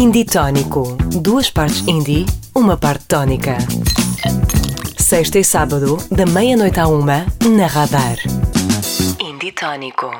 Indie Tónico. Duas partes indie, uma parte tónica. Sexta e sábado, da meia-noite à uma, na Radar. Indie Tónico.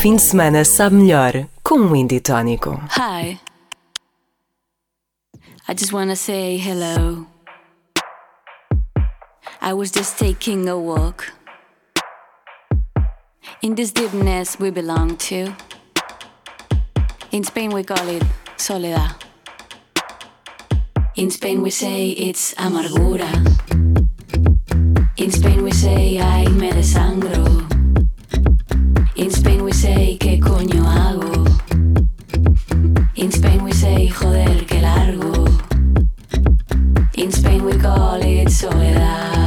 Fim de semana sabe melhor com um Indie Tónico. Hi. I just wanna say hello. I was just taking a walk. In this deepness we belong to. In Spain we call it soledad. In Spain we say it's amargura. In Spain we say ay me desangro. We say, ¿qué coño hago? In Spain we say, joder, qué largo. In Spain we call it soledad.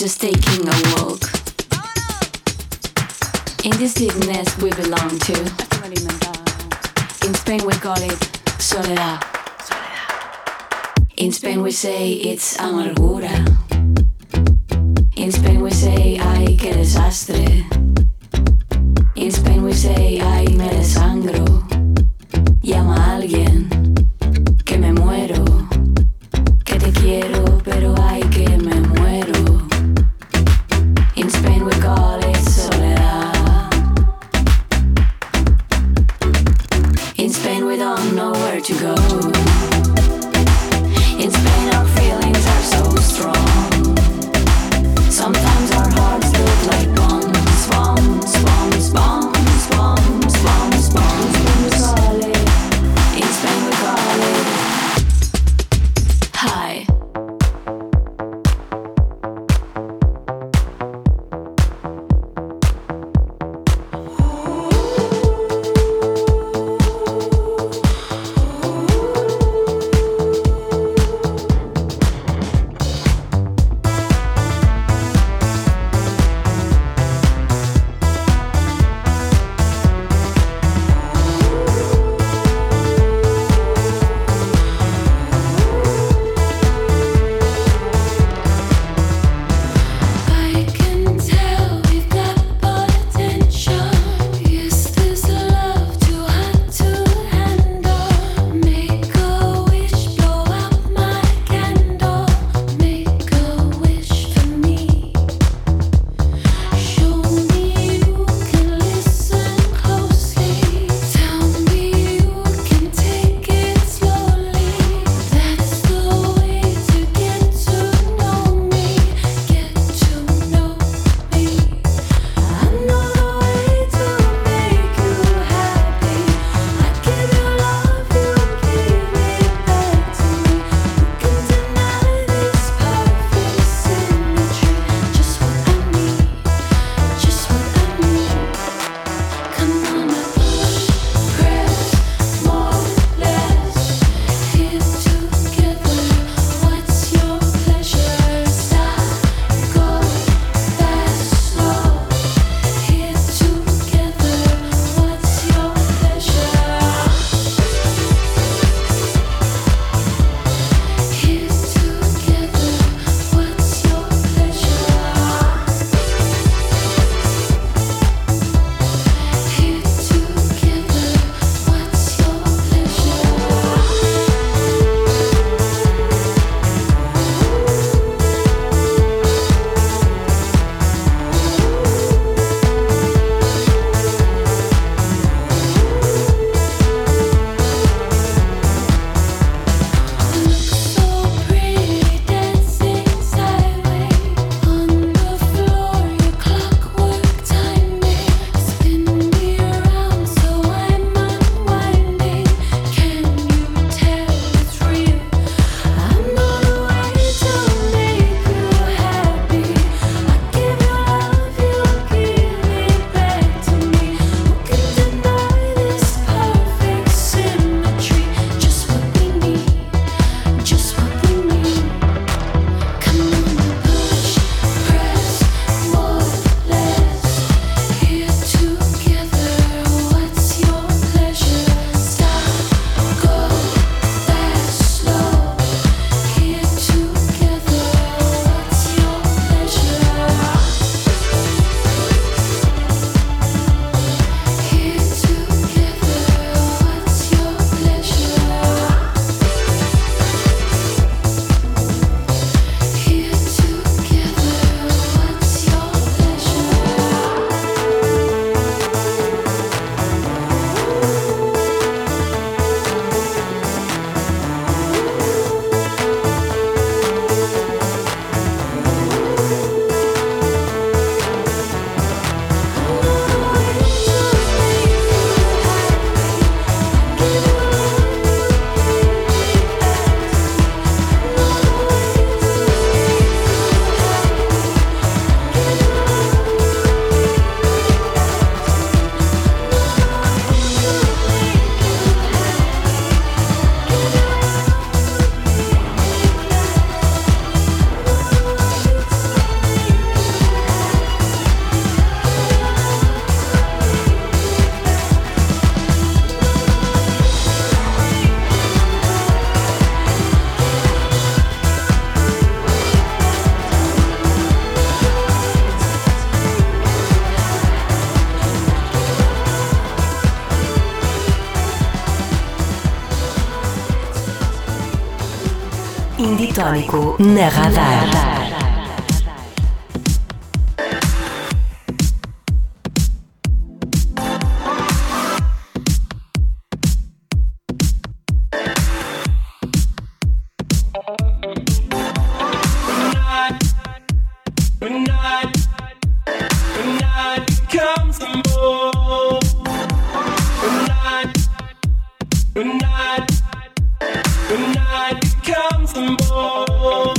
Just taking a walk. In this deepness we belong to. In Spain we call it soledad. In Spain we say it's amargura. In Spain we say ay que desastre. In Spain we say ay me desangro. Llama a alguien Inditônico na Radar. Become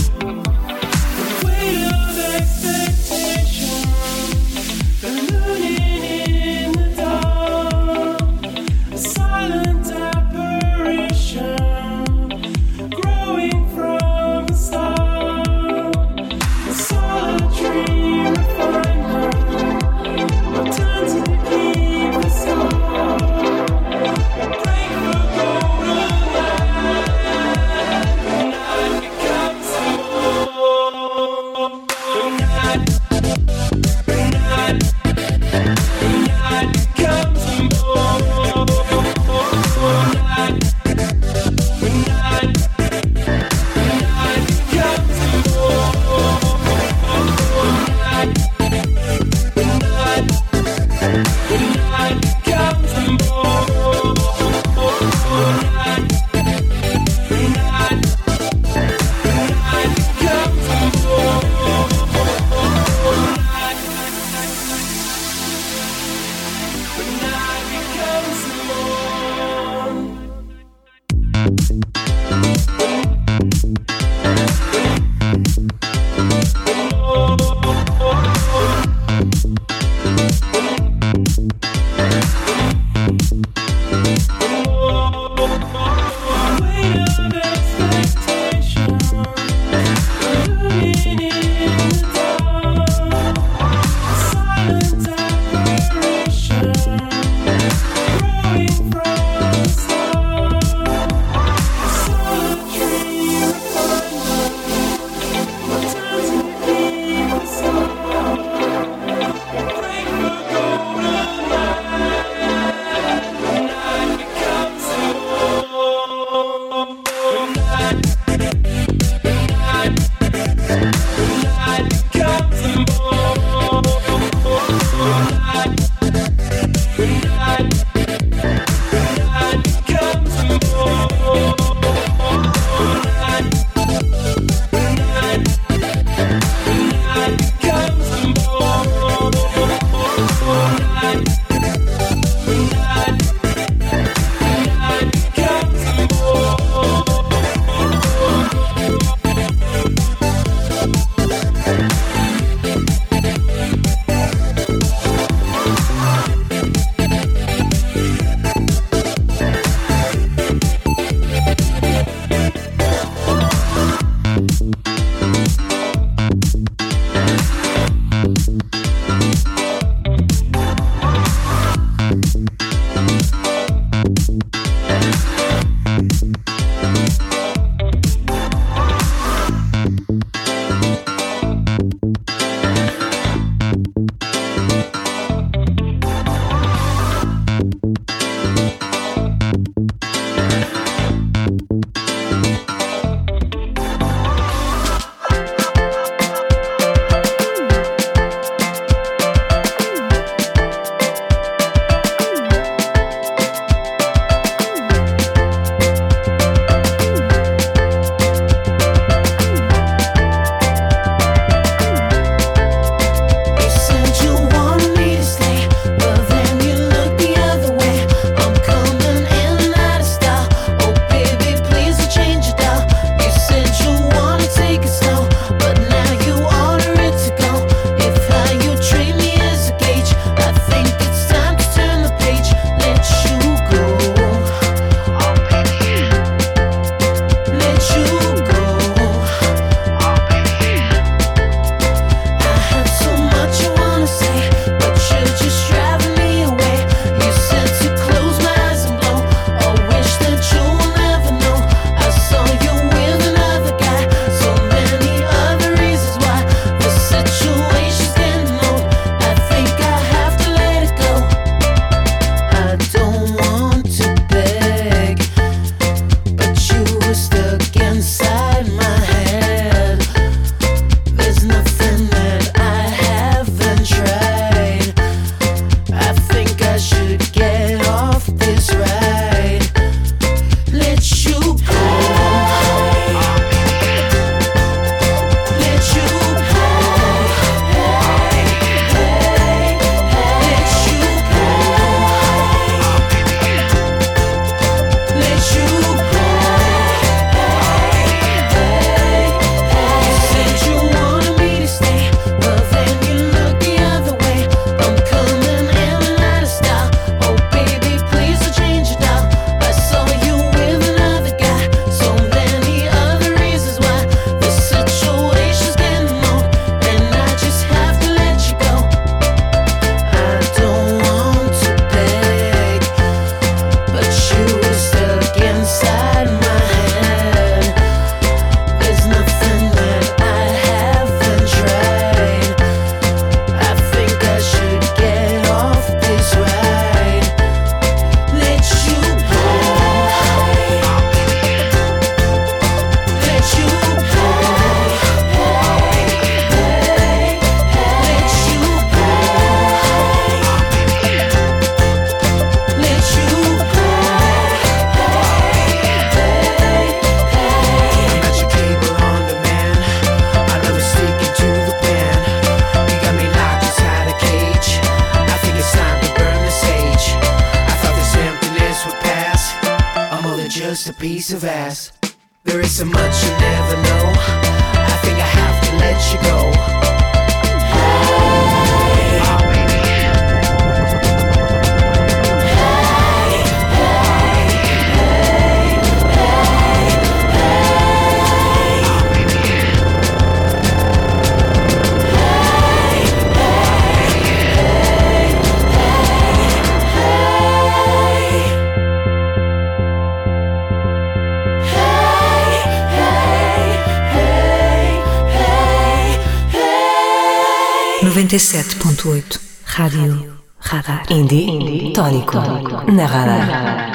97.8 Rádio Radar Indie, Indie. Tónico, Tónico. Na Radar. Na radar.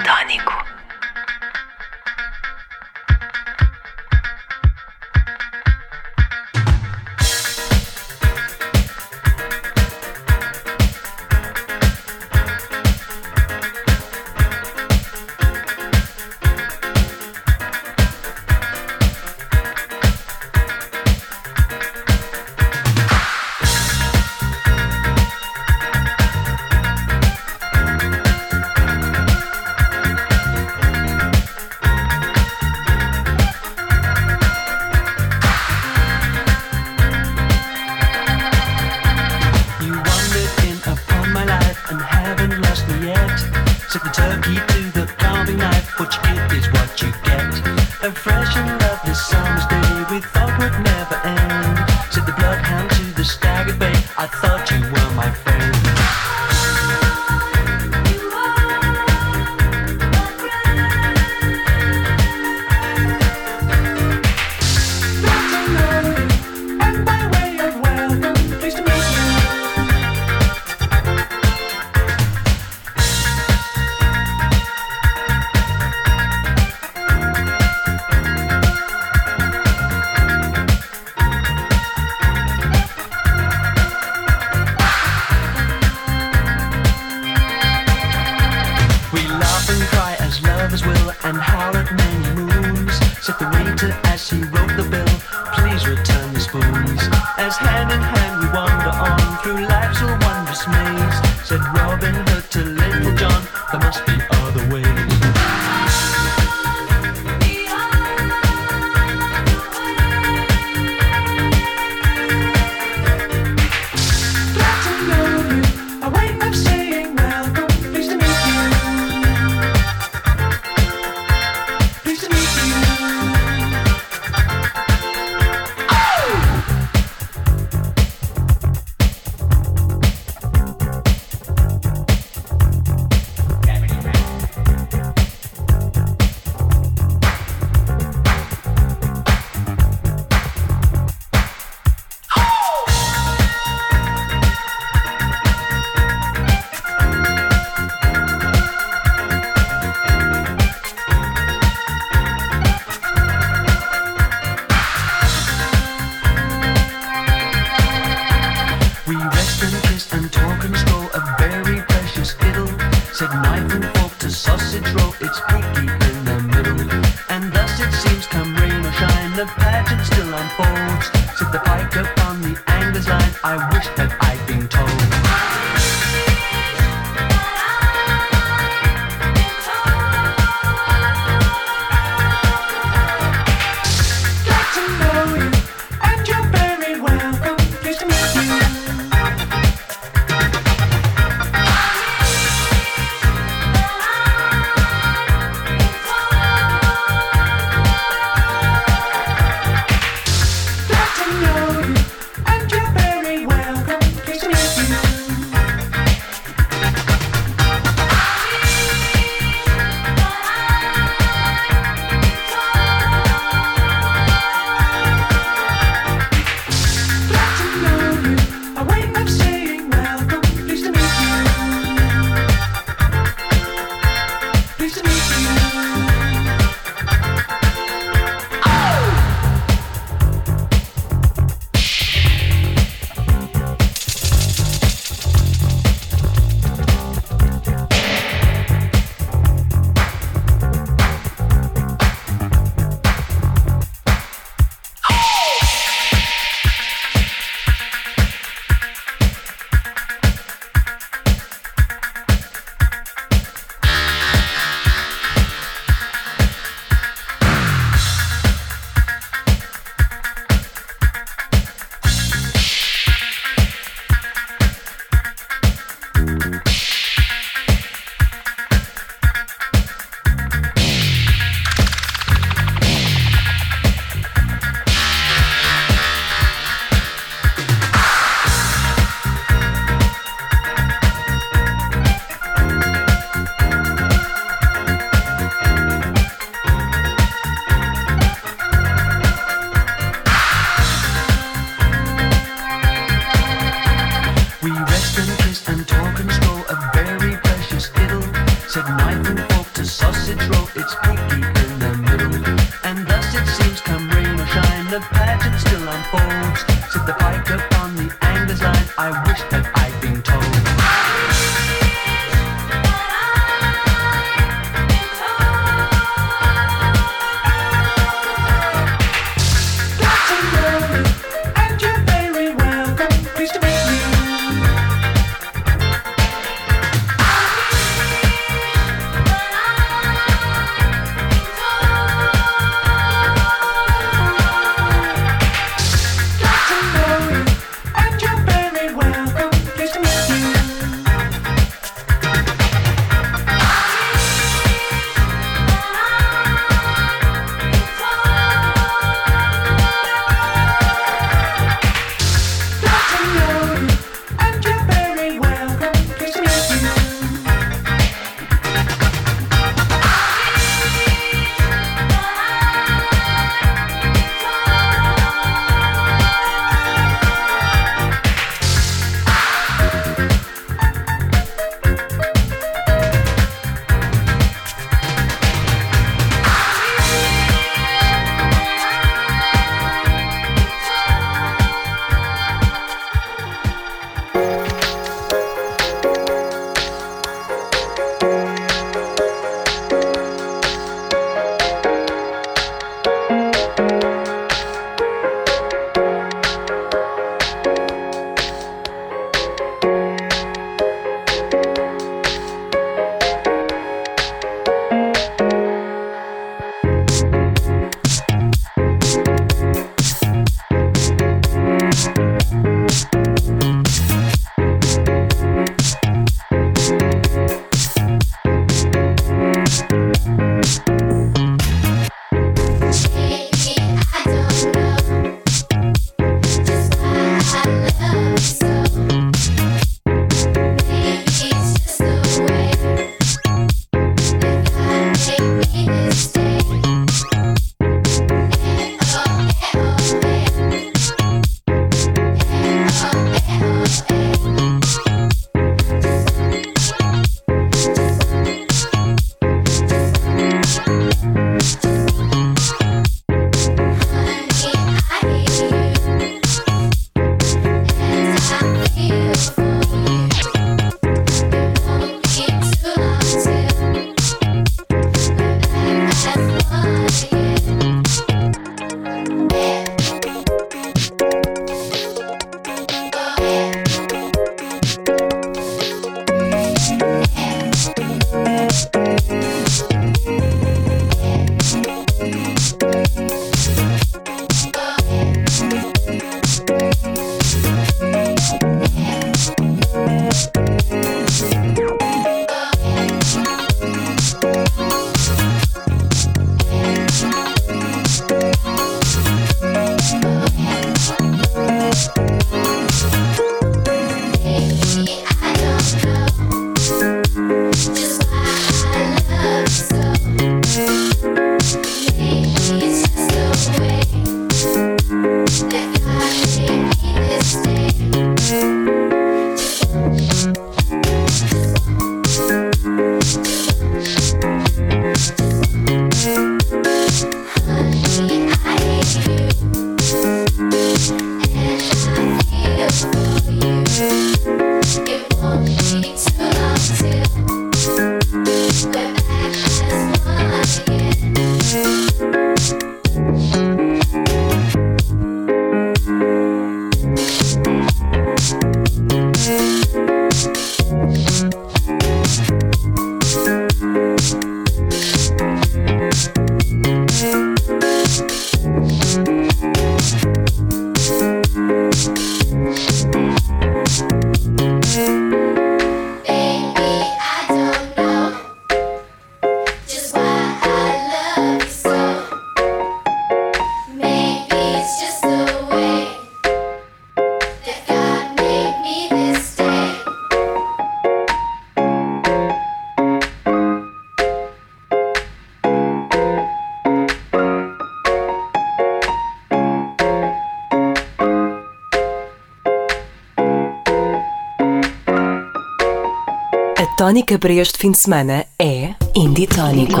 tónica para este fim de semana é Indie Tónico.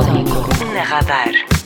Na Radar.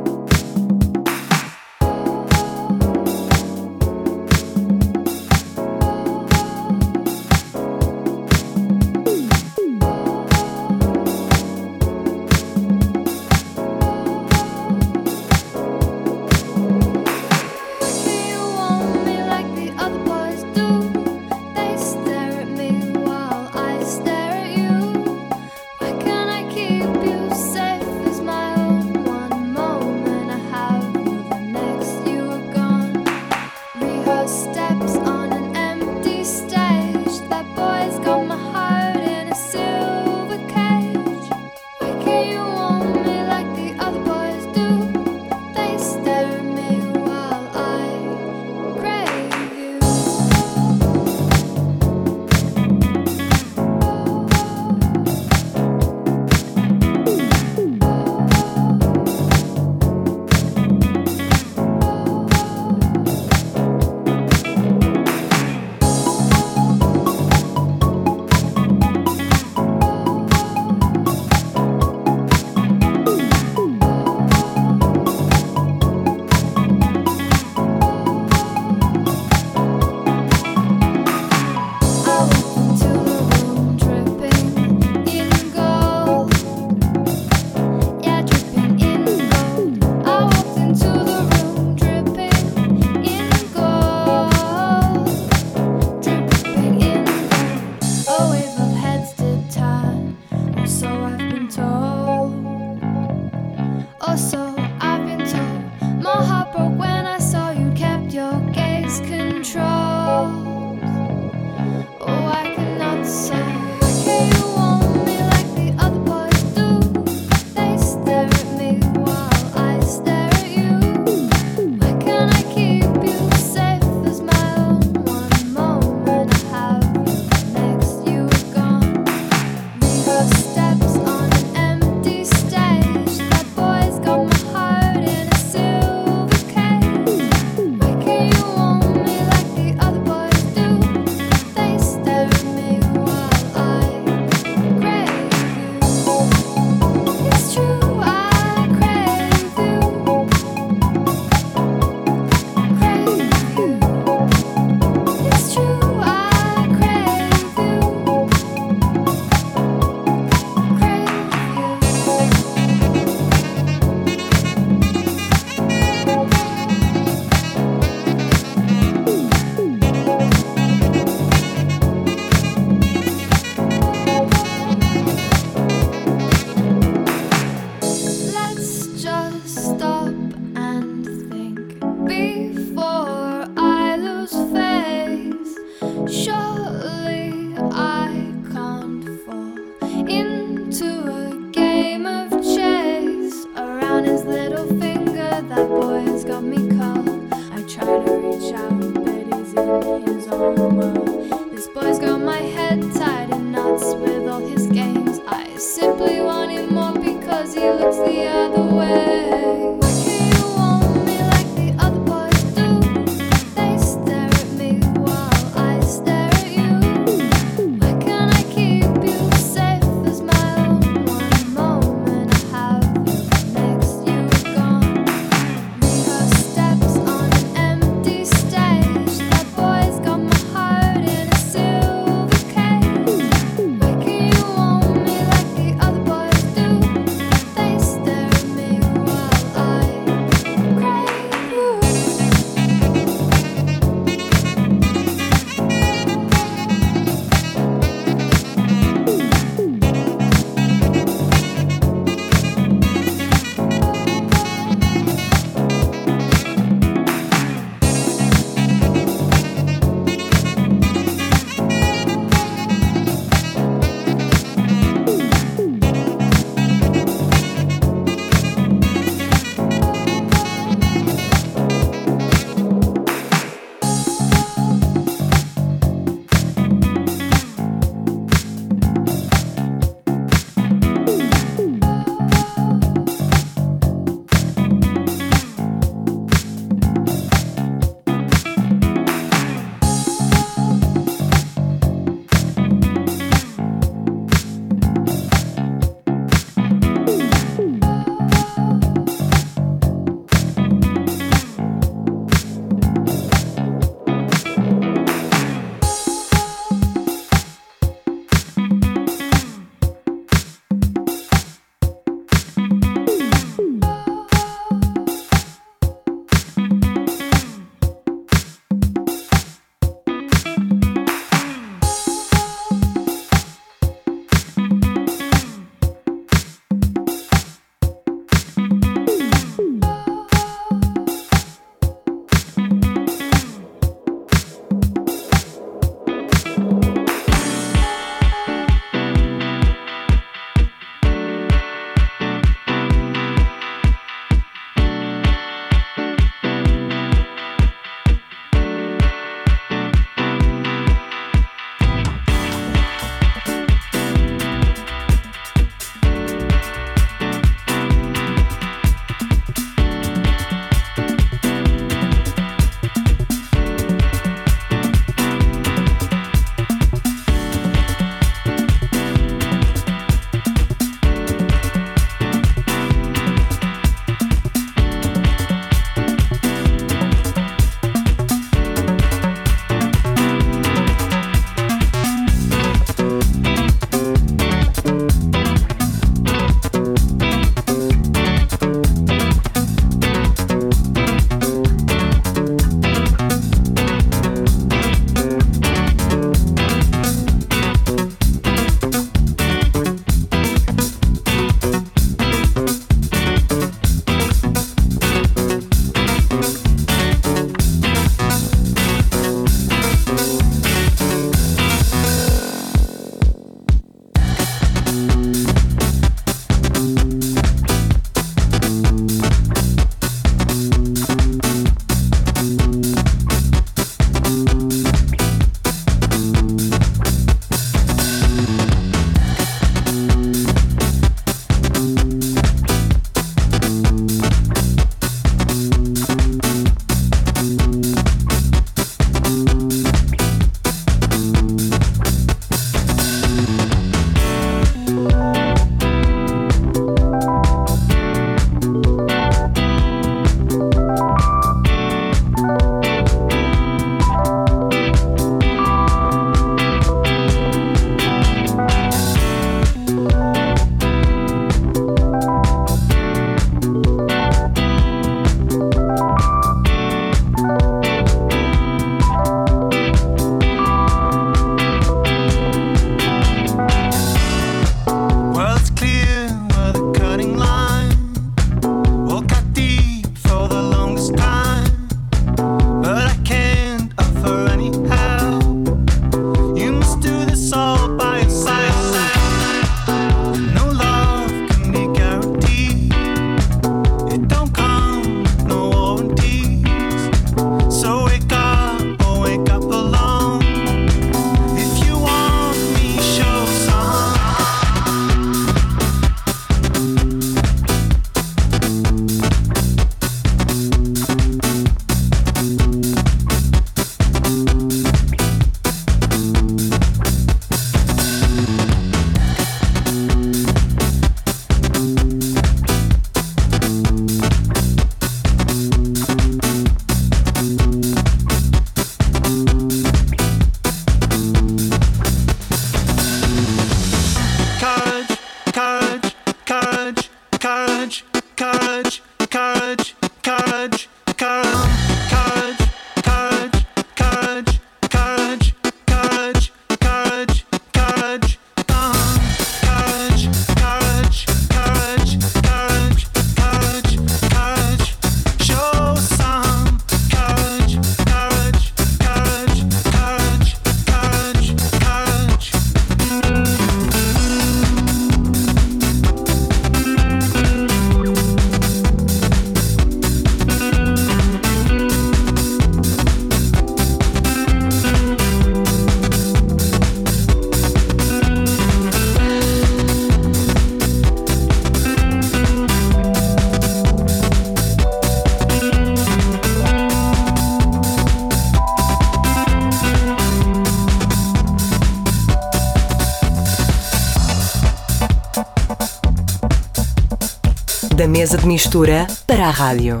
Mesa de mistura para a rádio.